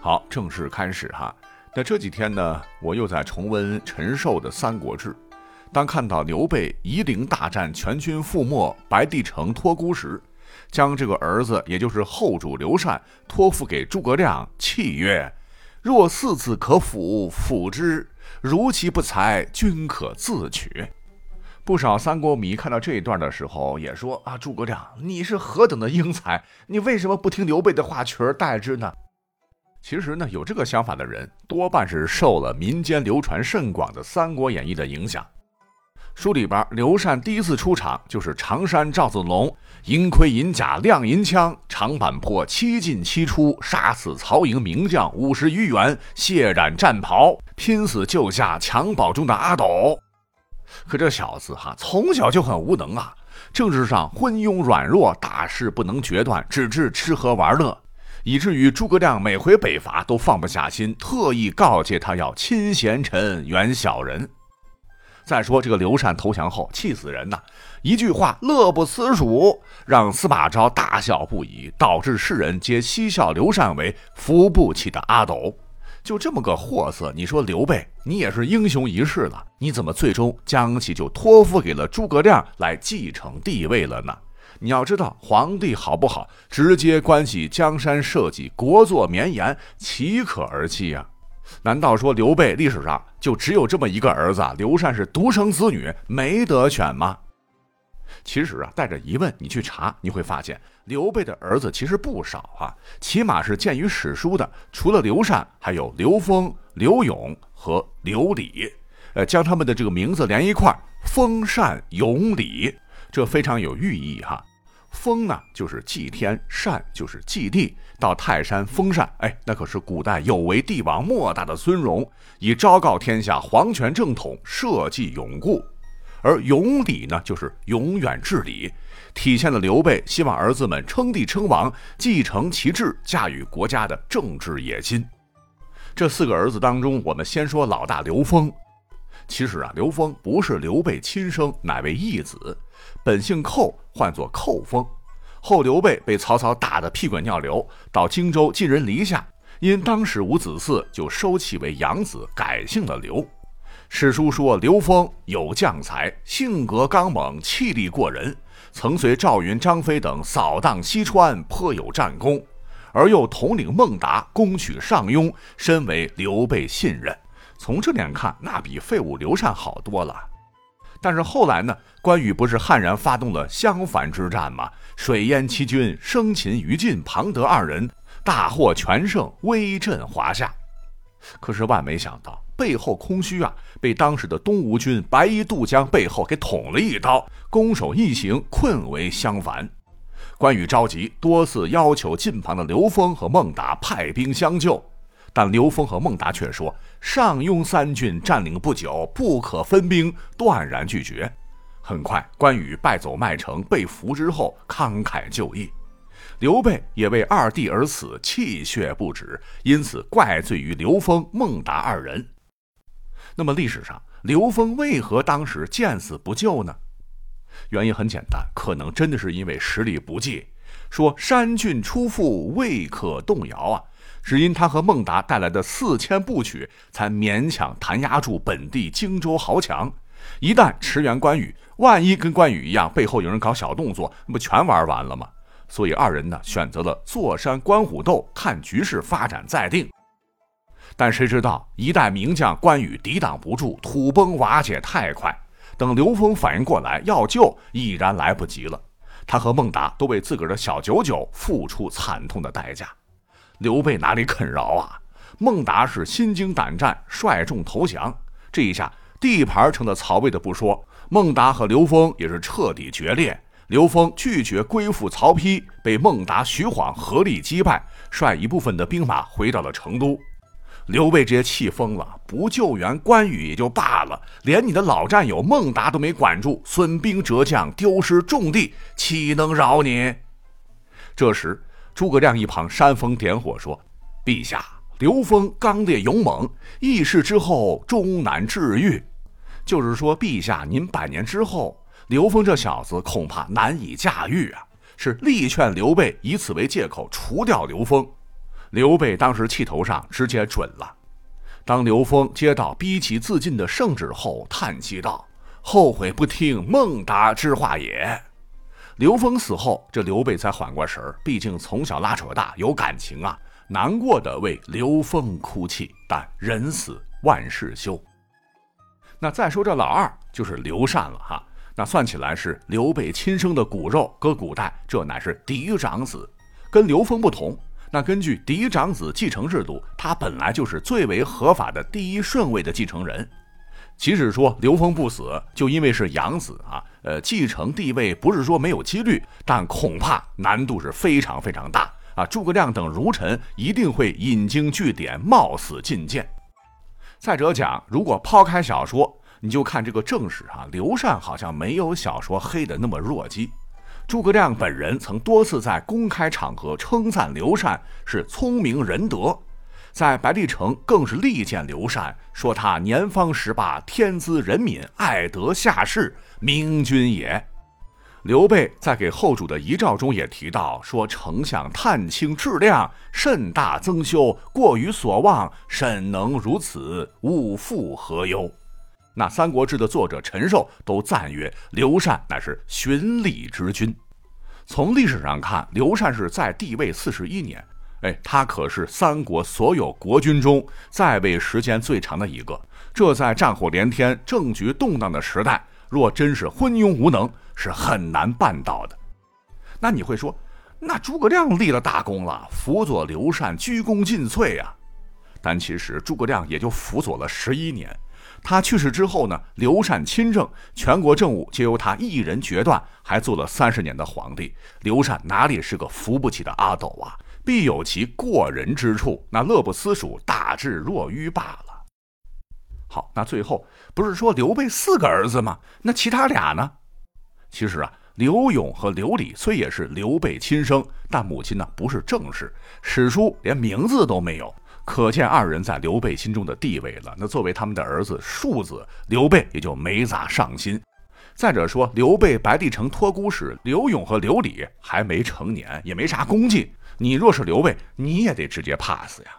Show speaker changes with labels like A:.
A: 好，正式开始哈。那这几天呢，我又在重温陈寿的《三国志》。当看到刘备夷陵大战全军覆没，白帝城托孤时，将这个儿子，也就是后主刘禅，托付给诸葛亮，泣曰：“若四子可辅，辅之；如其不才，君可自取。”不少三国迷看到这一段的时候，也说：“啊，诸葛亮，你是何等的英才，你为什么不听刘备的话，取而代之呢？”其实呢，有这个想法的人，多半是受了民间流传甚广的《三国演义》的影响。书里边，刘禅第一次出场就是常山赵子龙，银盔银甲亮银枪，长坂坡七进七出，杀死曹营名将五十余员，卸染战袍，拼死救下襁褓中的阿斗。可这小子哈，从小就很无能啊，政治上昏庸软弱，大事不能决断，只知吃喝玩乐，以至于诸葛亮每回北伐都放不下心，特意告诫他要亲贤臣，远小人。再说这个刘禅投降后，气死人呐！一句话“乐不思蜀”，让司马昭大笑不已，导致世人皆嬉笑刘禅为扶不起的阿斗。就这么个货色，你说刘备，你也是英雄一世了，你怎么最终将其就托付给了诸葛亮来继承帝位了呢？你要知道，皇帝好不好，直接关系江山社稷、国祚绵延，岂可儿戏呀？难道说刘备历史上就只有这么一个儿子？刘禅是独生子女，没得选吗？其实啊，带着疑问你去查，你会发现刘备的儿子其实不少啊，起码是见于史书的。除了刘禅，还有刘封、刘勇和刘礼。呃，将他们的这个名字连一块儿，封禅勇礼，这非常有寓意哈。封呢，就是祭天；禅就是祭地。到泰山封禅，哎，那可是古代有为帝王莫大的尊荣，以昭告天下皇权正统，社稷永固。而永礼呢，就是永远治理，体现了刘备希望儿子们称帝称王，继承其志，驾驭国家的政治野心。这四个儿子当中，我们先说老大刘封。其实啊，刘封不是刘备亲生，乃为义子。本姓寇，唤作寇封。后刘备被曹操打得屁滚尿流，到荆州寄人篱下，因当时无子嗣，就收其为养子，改姓了刘。史书说刘封有将才，性格刚猛，气力过人，曾随赵云、张飞等扫荡西川，颇有战功，而又统领孟达，攻取上庸，身为刘备信任。从这点看，那比废物刘禅好多了。但是后来呢？关羽不是悍然发动了襄樊之战吗？水淹七军，生擒于禁、庞德二人，大获全胜，威震华夏。可是万没想到，背后空虚啊！被当时的东吴军白衣渡江背后给捅了一刀，攻守一行困为襄樊。关羽着急，多次要求近旁的刘封和孟达派兵相救。但刘封和孟达却说：“上庸三郡占领不久，不可分兵。”断然拒绝。很快，关羽败走麦城，被俘之后，慷慨就义。刘备也为二弟而死，气血不止，因此怪罪于刘封、孟达二人。那么，历史上刘封为何当时见死不救呢？原因很简单，可能真的是因为实力不济。说山郡初复，未可动摇啊。只因他和孟达带来的四千部曲，才勉强弹压住本地荆州豪强。一旦驰援关羽，万一跟关羽一样，背后有人搞小动作，那不全玩完了吗？所以二人呢，选择了坐山观虎斗，看局势发展再定。但谁知道，一代名将关羽抵挡不住，土崩瓦解太快。等刘封反应过来要救，已然来不及了。他和孟达都为自个儿的小九九付出惨痛的代价。刘备哪里肯饶啊？孟达是心惊胆战，率众投降。这一下地盘成了曹魏的不说，孟达和刘封也是彻底决裂。刘封拒绝归附曹丕，被孟达、徐晃合力击败，率一部分的兵马回到了成都。刘备直接气疯了，不救援关羽也就罢了，连你的老战友孟达都没管住，损兵折将，丢失重地，岂能饶你？这时。诸葛亮一旁煽风点火说：“陛下，刘封刚烈勇猛，议事之后终难治愈。就是说，陛下您百年之后，刘封这小子恐怕难以驾驭啊！是力劝刘备以此为借口除掉刘封。刘备当时气头上，直接准了。当刘封接到逼其自尽的圣旨后，叹息道：“后悔不听孟达之话也。”刘封死后，这刘备才缓过神儿。毕竟从小拉扯大，有感情啊，难过的为刘封哭泣。但人死万事休。那再说这老二就是刘禅了哈。那算起来是刘备亲生的骨肉，搁古代这乃是嫡长子，跟刘封不同。那根据嫡长子继承制度，他本来就是最为合法的第一顺位的继承人。即使说刘封不死，就因为是养子啊，呃，继承地位不是说没有几率，但恐怕难度是非常非常大啊。诸葛亮等儒臣一定会引经据典，冒死进谏。再者讲，如果抛开小说。你就看这个正史啊，刘禅好像没有小说黑的那么弱鸡。诸葛亮本人曾多次在公开场合称赞刘禅是聪明仁德，在白帝城更是力荐刘禅，说他年方十八，天资人敏，爱德下士，明君也。刘备在给后主的遗诏中也提到说，丞相探清质量，甚大增修，过于所望，甚能如此，勿复何忧。那《三国志》的作者陈寿都赞曰：“刘禅乃是循礼之君。”从历史上看，刘禅是在帝位四十一年，哎，他可是三国所有国君中在位时间最长的一个。这在战火连天、政局动荡的时代，若真是昏庸无能，是很难办到的。那你会说，那诸葛亮立了大功了，辅佐刘禅，鞠躬尽瘁呀？但其实诸葛亮也就辅佐了十一年。他去世之后呢，刘禅亲政，全国政务皆由他一人决断，还做了三十年的皇帝。刘禅哪里是个扶不起的阿斗啊？必有其过人之处，那乐不思蜀，大智若愚罢了。好，那最后不是说刘备四个儿子吗？那其他俩呢？其实啊，刘永和刘礼虽也是刘备亲生，但母亲呢不是正室，史书连名字都没有。可见二人在刘备心中的地位了。那作为他们的儿子庶子，刘备也就没咋上心。再者说，刘备白帝城托孤时，刘永和刘礼还没成年，也没啥功绩。你若是刘备，你也得直接 pass 呀。